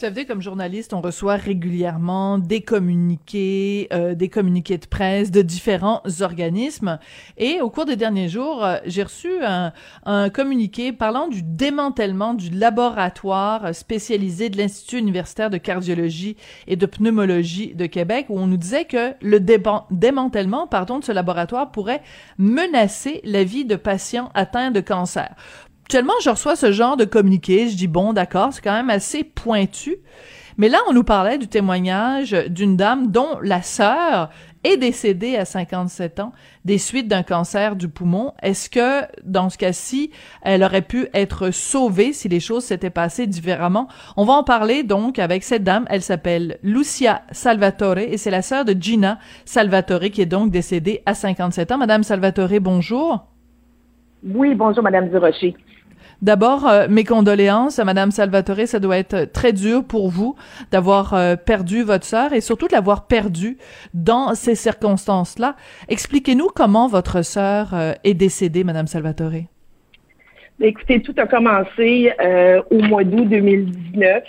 Comme journaliste, on reçoit régulièrement des communiqués, euh, des communiqués de presse de différents organismes. Et au cours des derniers jours, euh, j'ai reçu un, un, communiqué parlant du démantèlement du laboratoire spécialisé de l'Institut universitaire de cardiologie et de pneumologie de Québec, où on nous disait que le démantèlement, pardon, de ce laboratoire pourrait menacer la vie de patients atteints de cancer. Actuellement, je reçois ce genre de communiqué, je dis bon, d'accord, c'est quand même assez pointu. Mais là, on nous parlait du témoignage d'une dame dont la sœur est décédée à 57 ans des suites d'un cancer du poumon. Est-ce que, dans ce cas-ci, elle aurait pu être sauvée si les choses s'étaient passées différemment? On va en parler donc avec cette dame. Elle s'appelle Lucia Salvatore et c'est la sœur de Gina Salvatore qui est donc décédée à 57 ans. Madame Salvatore, bonjour. Oui, bonjour, Madame Durocher. D'abord, euh, mes condoléances à Madame Salvatore. Ça doit être très dur pour vous d'avoir euh, perdu votre sœur et surtout de l'avoir perdue dans ces circonstances-là. Expliquez-nous comment votre sœur euh, est décédée, Madame Salvatore. Ben, écoutez, tout a commencé au mois d'août 2019.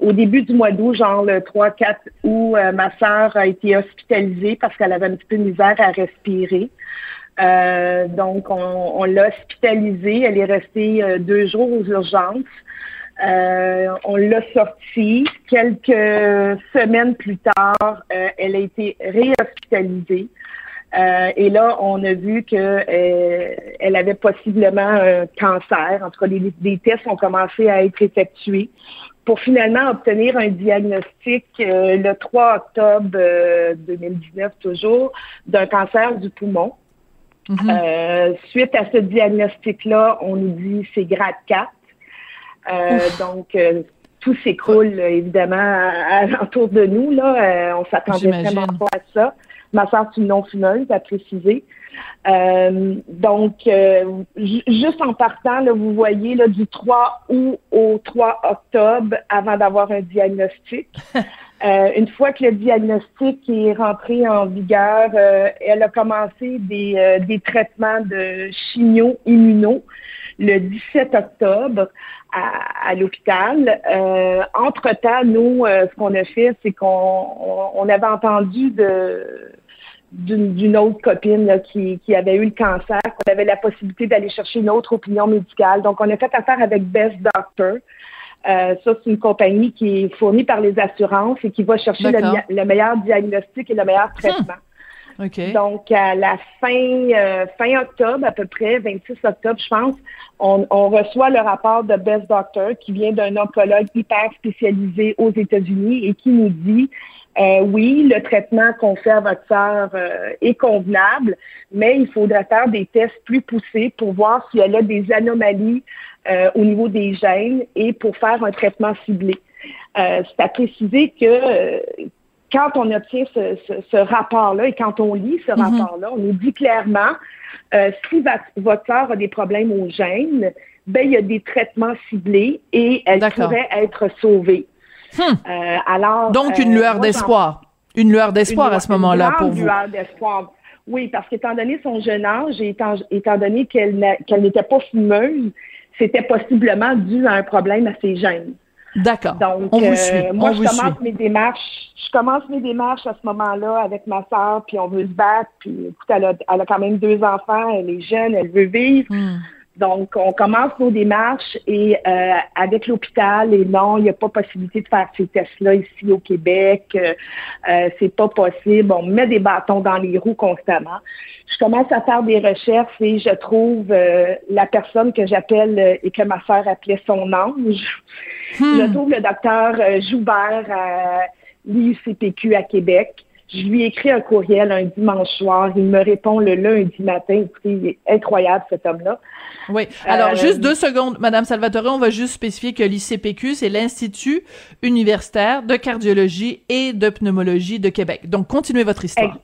au début du mois d'août, genre le 3-4 août, ma sœur a été hospitalisée parce qu'elle avait un petit peu de misère à respirer. Euh, donc, on, l'a hospitalisée. Elle est restée euh, deux jours aux urgences. Euh, on l'a sortie. Quelques semaines plus tard, elle a été réhospitalisée. et là, on a vu que elle avait possiblement un cancer. En tout cas, des, tests ont commencé à être effectués pour finalement obtenir un diagnostic le 3 octobre 2019 toujours d'un cancer du poumon. Mhm. Euh, suite à ce diagnostic-là, on nous dit c'est grade 4. Euh, donc, euh, tout s'écroule évidemment autour de nous. Là, on s'attendait vraiment pas à ça. Ma soeur est une non-fumeuse, à préciser. donc, juste en partant, là, vous voyez là, du 3 août au 3 octobre avant d'avoir un diagnostic. Euh, une fois que le diagnostic est rentré en vigueur, euh, elle a commencé des, euh, des traitements de chimio-immuno le 17 octobre à, à l'hôpital. Entre-temps, nous, ce qu'on a fait, c'est qu'on on avait entendu d'une autre copine là, qui, qui avait eu le cancer, qu'on avait la possibilité d'aller chercher une autre opinion médicale. Donc, on a fait affaire avec Best Doctor. Euh, ça, c'est une compagnie qui est fournie par les assurances et qui va chercher le, meilleur diagnostic et le meilleur hmm. traitement. Donc, à la fin, euh, fin octobre, à peu près, 26 octobre, je pense, on, reçoit le rapport de Best Doctor qui vient d'un oncologue hyper spécialisé aux États-Unis et qui nous dit euh, oui, le traitement qu'on fait à votre sœur est convenable, mais il faudrait faire des tests plus poussés pour voir si elle a des anomalies euh, au niveau des gènes et pour faire un traitement ciblé. Euh, c'est à préciser que euh, quand on obtient ce, rapport-là et quand on lit ce mhm. rapport-là, on nous dit clairement si votre sœur a des problèmes aux gènes, ben il y a des traitements ciblés et elle pourrait être sauvée. Hmm. alors donc une lueur d'espoir, une lueur d'espoir à ce moment-là pour vous. Lueur d'espoir. Oui, parce qu'étant donné son jeune âge et étant, étant donné qu'elle n'était pas fumeuse, c'était possiblement dû à un problème à ses gènes. D'accord. Donc, on vous suit. Euh, moi, je commence mes démarches. Je commence mes démarches à ce moment-là avec ma soeur, puis on veut se battre. Puis, écoute, elle a, elle a quand même deux enfants, elle est jeune, elle veut vivre. Hmm. Donc, on commence nos démarches et euh, avec l'hôpital, et non, il n'y a pas possibilité de faire ces tests-là ici au Québec. Euh, euh, c'est pas possible. On met des bâtons dans les roues constamment. Je commence à faire des recherches et je trouve euh, la personne que j'appelle et que ma sœur appelait son ange. Hmm. Je trouve le docteur Joubert à l'IUCPQ à Québec. Je lui écris un courriel un dimanche soir. Il me répond le lundi matin. Écoutez, il est incroyable, cet homme-là. Oui. Alors, euh, juste deux secondes, Madame Salvatore, on va juste spécifier que l'ICPQ, c'est l'Institut universitaire de cardiologie et de pneumologie de Québec. Donc, continuez votre histoire.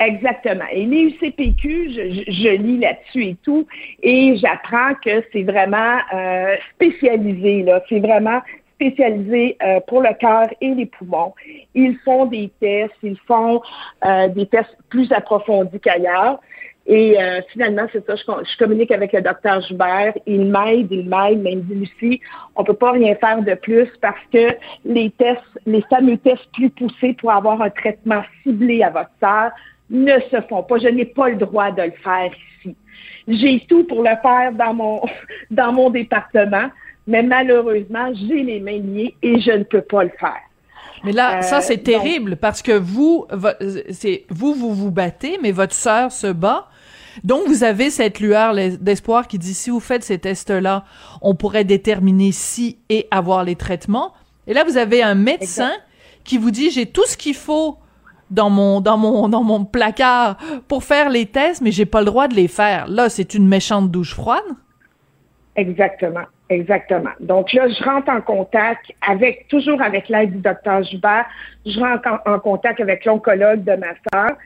Exactement. Et l'ICPQ, je, je, lis là-dessus et tout, et j'apprends que c'est vraiment euh, spécialisé, là. C'est vraiment spécialisé euh, pour le cœur et les poumons. Ils font des tests, ils font euh, des tests plus approfondis qu'ailleurs. Et euh, finalement, c'est ça, je, communique avec le docteur Joubert. Il m'aide, il m'aide, mais il me dit, Lucie, on peut pas rien faire de plus parce que les tests, les fameux tests plus poussés pour avoir un traitement ciblé à votre sœur ne se font pas. Je n'ai pas le droit de le faire ici. J'ai tout pour le faire dans mon, dans mon département, mais malheureusement, j'ai les mains liées et je ne peux pas le faire. Mais là, ça c'est euh, terrible parce que vous, c'est vous, vous vous battez, mais votre sœur se bat. Donc, vous avez cette lueur d'espoir qui dit, si vous faites ces tests-là, on pourrait déterminer si et avoir les traitements. Et là, vous avez un médecin qui vous dit, j'ai tout ce qu'il faut dans mon, dans mon, dans mon placard pour faire les tests, mais j'ai pas le droit de les faire. Là, c'est une méchante douche froide. Exactement. Exactement. Donc là, je rentre en contact avec, toujours avec l'aide du docteur Joubert, je rentre en, contact avec l'oncologue de ma soeur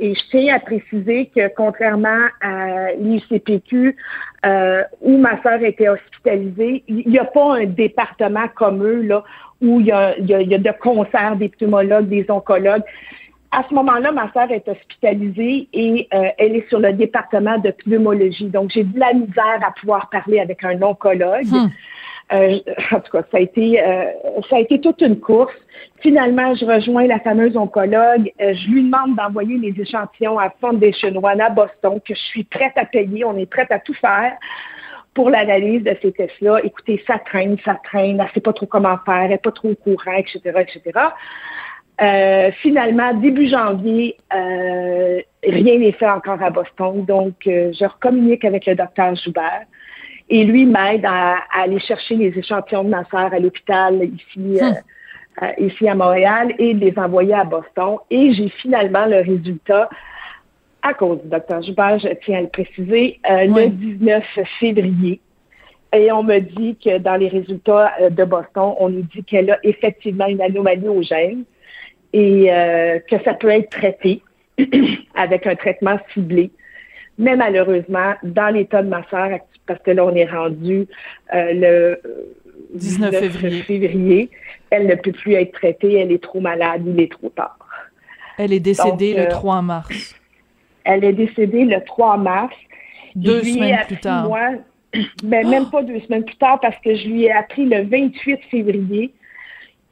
et je tiens à préciser que contrairement à l'ICPQ euh, où ma soeur était hospitalisée, il n'y a pas un département comme eux là où il y a, y a de concerts des pneumologues, des oncologues à ce moment-là, ma sœur est hospitalisée et euh, elle est sur le département de pneumologie. Donc, j'ai de la misère à pouvoir parler avec un oncologue. Hmm. Euh, en tout cas, ça a été euh, ça a été toute une course. Finalement, je rejoins la fameuse oncologue. je lui demande d'envoyer les échantillons à Foundation One à Boston, que je suis prête à payer. On est prête à tout faire pour l'analyse de ces tests-là. Écoutez, ça traîne, ça traîne. Elle ne sait pas trop comment faire, elle n'est pas trop au courant, etc., etc. Euh, finalement, début janvier, euh, rien n'est fait encore à Boston. Donc, euh, je recommunique avec le docteur Joubert. Et lui m'aide à, aller chercher les échantillons de ma à l'hôpital ici, hum. ici à Montréal et les envoyer à Boston. Et j'ai finalement le résultat à cause du docteur Joubert, je tiens à le préciser, le 19 février. Et on me dit que dans les résultats de Boston, on nous dit qu'elle a effectivement une anomalie au gène et euh, que ça peut être traité avec un traitement ciblé. Mais malheureusement, dans l'état de ma sœur, parce que là, on est rendu euh, le 19 février. elle ne peut plus être traitée, elle est trop malade, il est trop tard. Elle est décédée le 3 euh, mars. Elle est décédée le 3 mars. Deux semaines plus tard. ben, même pas deux semaines plus tard parce que je lui ai appris le 28 février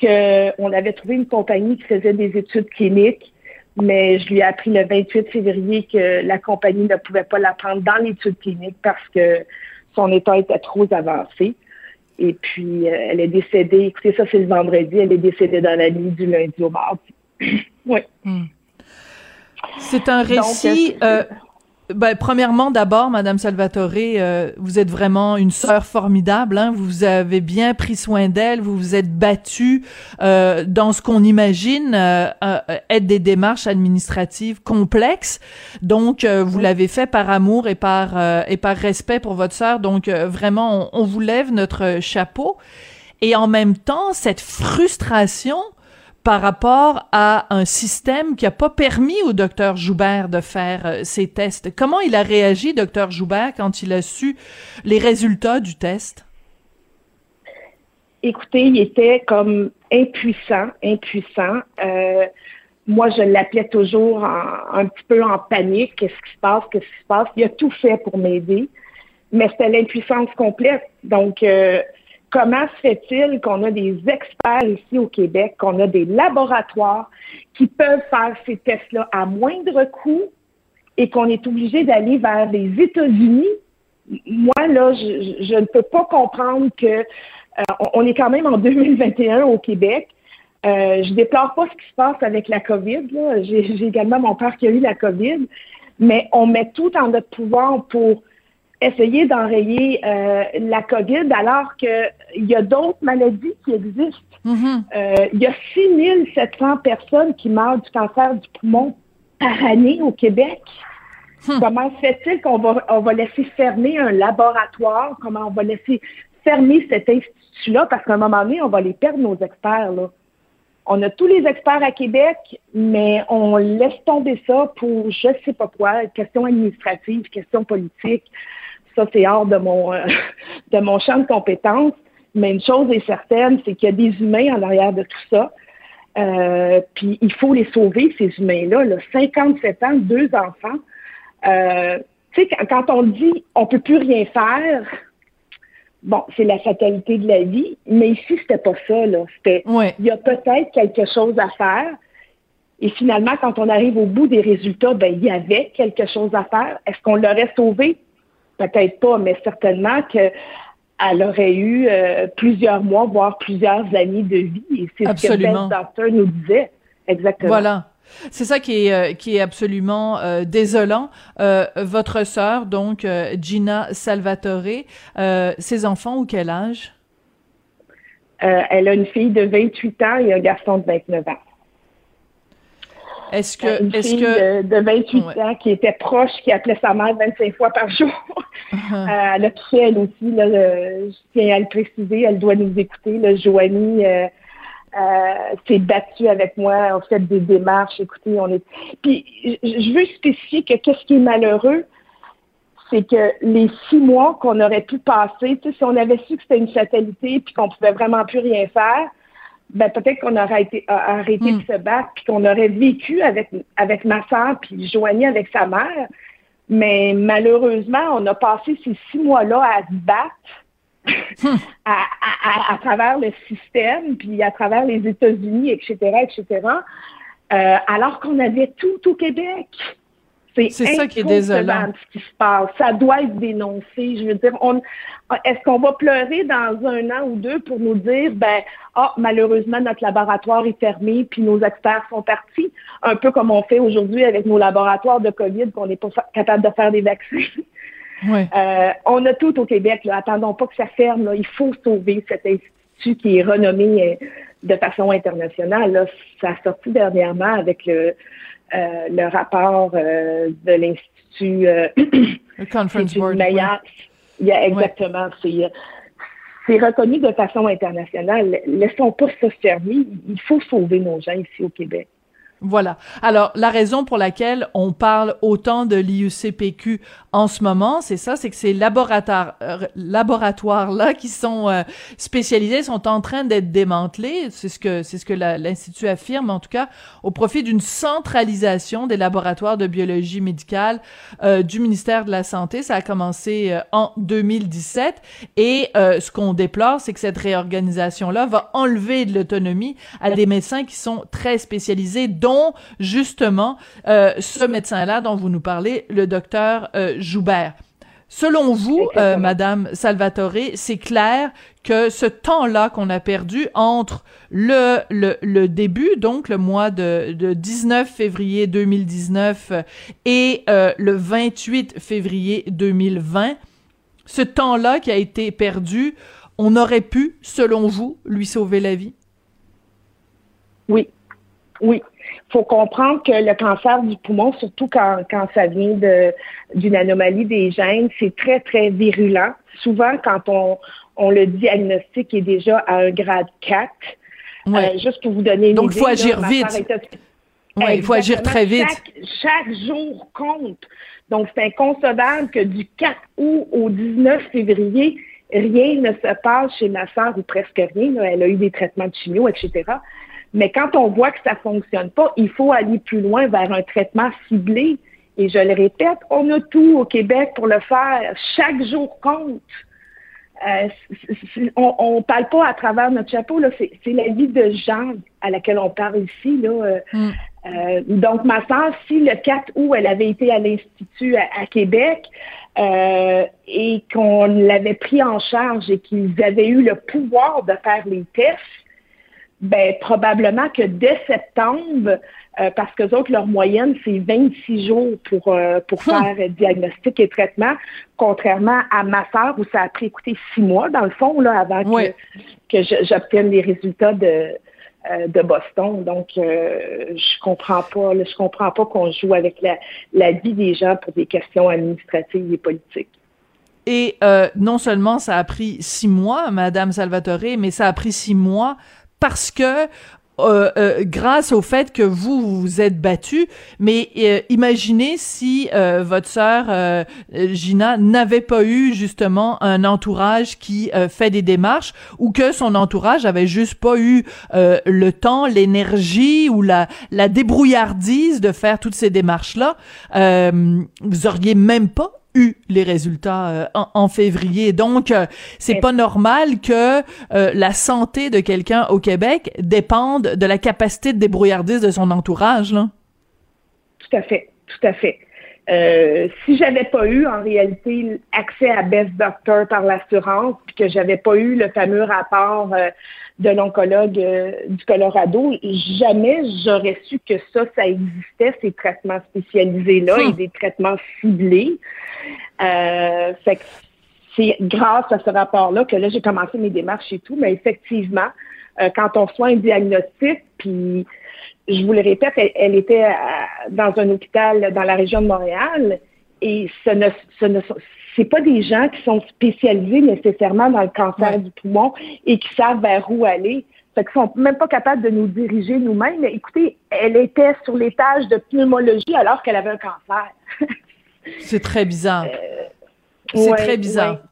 qu'on avait trouvé une compagnie qui faisait des études cliniques, mais je lui ai appris le 28 février que la compagnie ne pouvait pas la prendre dans l'étude clinique parce que son état était trop avancé. Et puis, euh, elle est décédée, écoutez, ça c'est le vendredi, elle est décédée dans la nuit du lundi au mardi. oui. Hmm. C'est un récit... Euh, ben, premièrement, d'abord, Madame Salvatore, euh, vous êtes vraiment une sœur formidable. Hein? Vous avez bien pris soin d'elle. Vous vous êtes battue euh, dans ce qu'on imagine euh, être des démarches administratives complexes. Donc, vous l'avez fait par amour et par et par respect pour votre sœur. Donc, vraiment, on, on, vous lève notre chapeau. Et en même temps, cette frustration par rapport à un système qui a pas permis au docteur Joubert de faire euh, ces tests. Comment il a réagi, docteur Joubert, quand il a su les résultats du test? Écoutez, il était comme impuissant, impuissant. Euh, moi, je l'appelais toujours un petit peu en panique. Qu'est-ce qui se passe? Qu'est-ce qui se passe? Il a tout fait pour m'aider, mais c'était l'impuissance complète. Donc, euh, comment se fait-il qu'on a des experts ici au Québec, qu'on a des laboratoires qui peuvent faire ces tests-là à moindre coût et qu'on est obligé d'aller vers les États-Unis? Moi, là, je, ne peux pas comprendre que euh, on est quand même en 2021 au Québec. Euh, je déplore pas ce qui se passe avec la COVID. J'ai également mon père qui a eu la COVID, mais on met tout en notre pouvoir pour essayer d'enrayer euh, la COVID alors qu'il y a d'autres maladies qui existent. Mm-hmm. Euh, il y a 6700 personnes qui meurent du cancer du poumon par année au Québec. Hmm. Comment se fait-il qu'on va, on va laisser fermer un laboratoire? Comment on va laisser fermer cet institut-là? Parce qu'à un moment donné, on va les perdre, nos experts. Là. On a tous les experts à Québec, mais on laisse tomber ça pour je ne sais pas quoi, questions administratives, questions politiques ça c'est hors de mon, euh, de mon champ de compétences. Mais une chose est certaine, c'est qu'il y a des humains en arrière de tout ça. Euh, puis il faut les sauver, ces humains-là. Là. 57 ans, deux enfants. Euh, tu sais, quand on dit on peut plus rien faire, bon, c'est la fatalité de la vie, mais ici, c'était pas ça. Là. C'était, il y a peut-être quelque chose à faire. Et finalement, quand on arrive au bout des résultats, ben, il y avait quelque chose à faire. Est-ce qu'on l'aurait sauvé? Peut-être pas, mais certainement qu'elle aurait eu euh, plusieurs mois, voire plusieurs années de vie. Et c'est ce que Ben Doctor nous disait. Exactement. Voilà. C'est ça qui est euh, qui est absolument euh, désolant. votre sœur, donc Gina Salvatore, ses enfants ou quel âge? Elle a une fille de 28 ans et un garçon de 29 ans. Est-ce que, une que de, 28 ans qui était proche, qui appelait sa mère 25 fois par jour. Uh-huh. Euh, elle a touché elle aussi. Là, je tiens à le préciser, elle doit nous écouter. Là, Joanie euh, euh, s'est battue avec moi, on fait des démarches. Écoutez, on est. Puis je veux spécifier que qu'est-ce qui est malheureux, c'est que les six mois qu'on aurait pu passer, si on avait su que c'était une fatalité puis qu'on pouvait vraiment plus rien faire, ben peut-être qu'on aurait été arrêté de hmm. se battre, puis qu'on aurait vécu avec avec ma soeur, puis Joanie avec sa mère. Mais malheureusement, on a passé ces six mois-là à se battre hmm. à, à, travers le système, puis à travers les États-Unis, etc., etc., euh, alors qu'on avait tout au Québec. C'est ça qui est désolant. Ce qui se passe. Ça doit être dénoncé. Je veux dire, on, est-ce qu'on va pleurer dans un an ou deux pour nous dire, ben, ah, malheureusement, notre laboratoire est fermé, puis nos experts sont partis, un peu comme on fait aujourd'hui avec nos laboratoires de COVID, qu'on n'est pas capable de faire des vaccins. Euh, on a tout au Québec. Là. Attendons pas que ça ferme. Là. Il faut sauver cet institut qui est renommé euh, de façon internationale. Là. Ça a sorti dernièrement avec le, euh, le rapport euh, de l'Institut. Euh, Conference Board. Exactement. C'est reconnu de façon internationale. Laissons pas ça fermer. Il faut sauver nos gens ici au Québec. Voilà. Alors, la raison pour laquelle on parle autant de l'IUCPQ en ce moment, c'est ça, c'est que ces euh, laboratoires-là qui sont euh, spécialisés sont en train d'être démantelés. C'est ce que, c'est ce que l'Institut affirme, en tout cas, au profit d'une centralisation des laboratoires de biologie médicale euh, du ministère de la Santé. Ça a commencé en 2017. Et ce qu'on déplore, c'est que cette réorganisation-là va enlever de l'autonomie à des médecins qui sont très spécialisés, justement euh, ce médecin-là dont vous nous parlez, le docteur euh, Joubert. Selon vous, euh, Madame Salvatore, c'est clair que ce temps-là qu'on a perdu entre le, le, début, donc le mois de, 19 février 2019 et le 28 février 2020, ce temps-là qui a été perdu, on aurait pu, selon vous, lui sauver la vie? Oui, oui faut comprendre que le cancer du poumon, surtout quand, quand ça vient de, d'une anomalie des gènes, c'est très, très virulent. Souvent, quand on, on le diagnostic est déjà à un grade 4, euh, juste pour vous donner une Donc, il faut agir vite. Oui, il faut agir très vite. Chaque, jour compte. Donc, c'est inconcevable que du 4 août au 19 février, rien ne se passe chez ma soeur ou presque rien. Elle a eu des traitements de chimio, etc. Mais quand on voit que ça fonctionne pas, il faut aller plus loin vers un traitement ciblé. Et je le répète, on a tout au Québec pour le faire. Chaque jour compte. Euh, on ne parle pas à travers notre chapeau, là, c'est, la vie de gens à laquelle on parle ici. Là. Euh, mm. euh, donc, ma soeur, si le 4 août, elle avait été à l'Institut à, Québec et qu'on l'avait pris en charge et qu'ils avaient eu le pouvoir de faire les tests, ben probablement que dès septembre, euh, parce que autres, leur moyenne, c'est 26 jours pour, euh, pour hum. faire diagnostic et traitement, contrairement à ma soeur où ça a pris écoutez six mois, dans le fond, là, avant que, que j'obtienne les résultats de, euh, de Boston. Donc, je comprends pas, je comprends pas qu'on joue avec la, la vie des gens pour des questions administratives et politiques. Et non seulement ça a pris six mois, Madame Salvatore, mais ça a pris six mois parce que euh, euh, grâce au fait que vous vous êtes battu, mais euh, imaginez si votre sœur Gina n'avait pas eu justement un entourage qui fait des démarches ou que son entourage avait juste pas eu le temps, l'énergie ou la, la débrouillardise de faire toutes ces démarches là, vous auriez même pas eu les résultats euh, en, février. Donc, euh, c'est pas normal que euh, la santé de quelqu'un au Québec dépende de la capacité de débrouillardise de son entourage. Là. Tout à fait, tout à fait. si j'avais pas eu en réalité accès à Best Doctor par l'assurance, puis que j'avais pas eu le fameux rapport de l'oncologue du Colorado, jamais j'aurais su que ça, ça existait, ces traitements spécialisés-là et hum. des traitements ciblés. Euh, fait que c'est grâce à ce rapport-là que là, j'ai commencé mes démarches et tout, mais effectivement, euh, quand on reçoit un diagnostic, puis je vous le répète, elle, était dans un hôpital dans la région de Montréal, et ce ne, ce ne c'est pas des gens qui sont spécialisés nécessairement dans le cancer du poumon et qui savent vers où aller. Fait qu'ils sont même pas capables de nous diriger nous-mêmes. Écoutez, elle était sur l'étage de pneumologie alors qu'elle avait un cancer. C'est très bizarre. Euh, c'est très bizarre.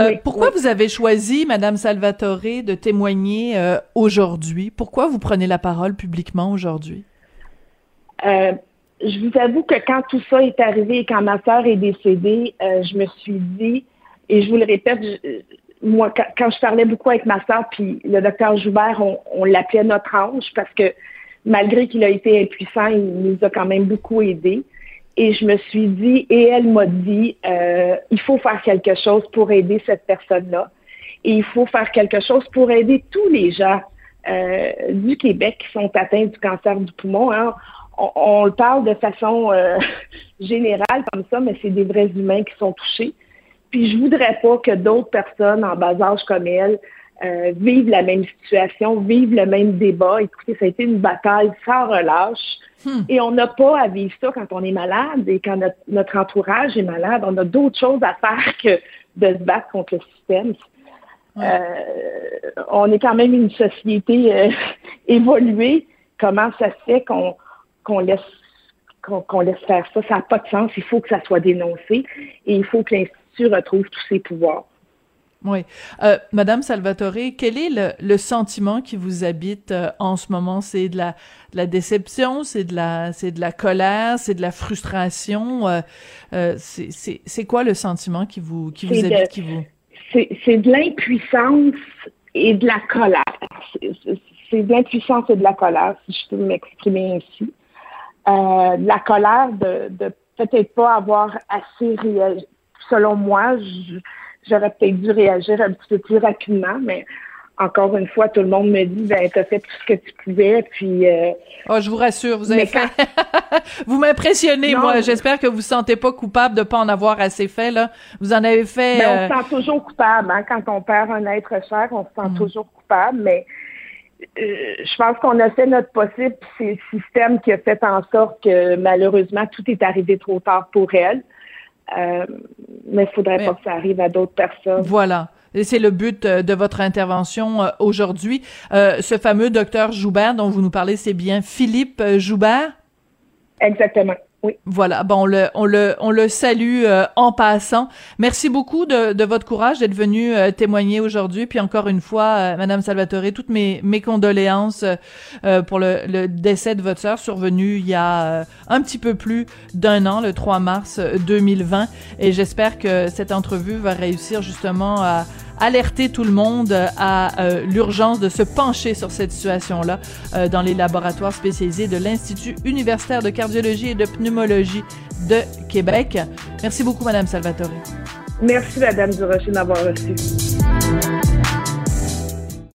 Euh, pourquoi vous avez choisi, Madame Salvatore, de témoigner euh, aujourd'hui? Pourquoi vous prenez la parole publiquement aujourd'hui? Je vous avoue que quand tout ça est arrivé et quand ma sœur est décédée, je me suis dit, et je vous le répète, moi, quand, je parlais beaucoup avec ma sœur, puis le docteur Joubert, on, on l'appelait notre ange parce que malgré qu'il a été impuissant, il nous a quand même beaucoup aidés. Et je me suis dit, et elle m'a dit, euh, il faut faire quelque chose pour aider cette personne-là. Et il faut faire quelque chose pour aider tous les gens euh, du Québec qui sont atteints du cancer du poumon. Hein. On, le parle de façon euh, générale comme ça, mais c'est des vrais humains qui sont touchés. Puis je voudrais pas que d'autres personnes en bas âge comme elle euh, vivent la même situation, vivent le même débat. Écoutez, ça a été une bataille sans relâche. Hmm. Et on n'a pas à vivre ça quand on est malade et quand notre, entourage est malade. On a d'autres choses à faire que de se battre contre le système. Euh, on est quand même une société euh, évoluée. Comment ça se fait qu'on laisse qu'on laisse faire ça? Ça n'a pas de sens. Il faut que ça soit dénoncé et il faut que l'Institut retrouve tous ses pouvoirs. Oui. Euh, Madame Salvatore, quel est le, sentiment qui vous habite euh, en ce moment? C'est de la, la déception, c'est de la, c'est de la colère, c'est de la frustration. Euh, euh c'est quoi le sentiment qui vous, qui vous habite, qui vous? C'est de l'impuissance et de la colère. C'est de l'impuissance et de la colère, si je peux m'exprimer ainsi. De la colère de, de peut-être pas avoir assez réagi. Selon moi, j'aurais peut-être dû réagir un petit peu plus rapidement, mais encore une fois, tout le monde me dit, ben, t'as fait tout ce que tu pouvais, puis... Euh, oh, je vous rassure, vous avez fait... vous m'impressionnez, moi. J'espère que vous vous sentez pas coupable de pas en avoir assez fait, là. Vous en avez fait... Ben, on se euh, sent toujours coupable, hein. Quand on perd un être cher, on se sent mm. toujours coupable, mais euh, je pense qu'on a fait notre possible, c'est le système qui a fait en sorte que, malheureusement, tout est arrivé trop tard pour elle. Euh, mais il faudrait pas que ça arrive à d'autres personnes. Voilà. Et c'est le but euh, de votre intervention euh, aujourd'hui. ce fameux docteur Joubert dont vous nous parlez, c'est bien Philippe Joubert? Exactement. Voilà, bon, on le, on le, on le salue euh, en passant. Merci beaucoup de, de votre courage d'être venu euh, témoigner aujourd'hui. Puis encore une fois, euh, Madame Salvatore, toutes mes, mes condoléances pour le, le, décès de votre sœur survenu il y a un petit peu plus d'un an, le 3 mars 2020. Et j'espère que cette entrevue va réussir justement à alerter tout le monde à euh, l'urgence de se pencher sur cette situation-là euh, dans les laboratoires spécialisés de l'Institut universitaire de cardiologie et de pneumologie de Québec. Merci beaucoup, Madame Salvatore. Merci, Madame Durocher, d'avoir reçu.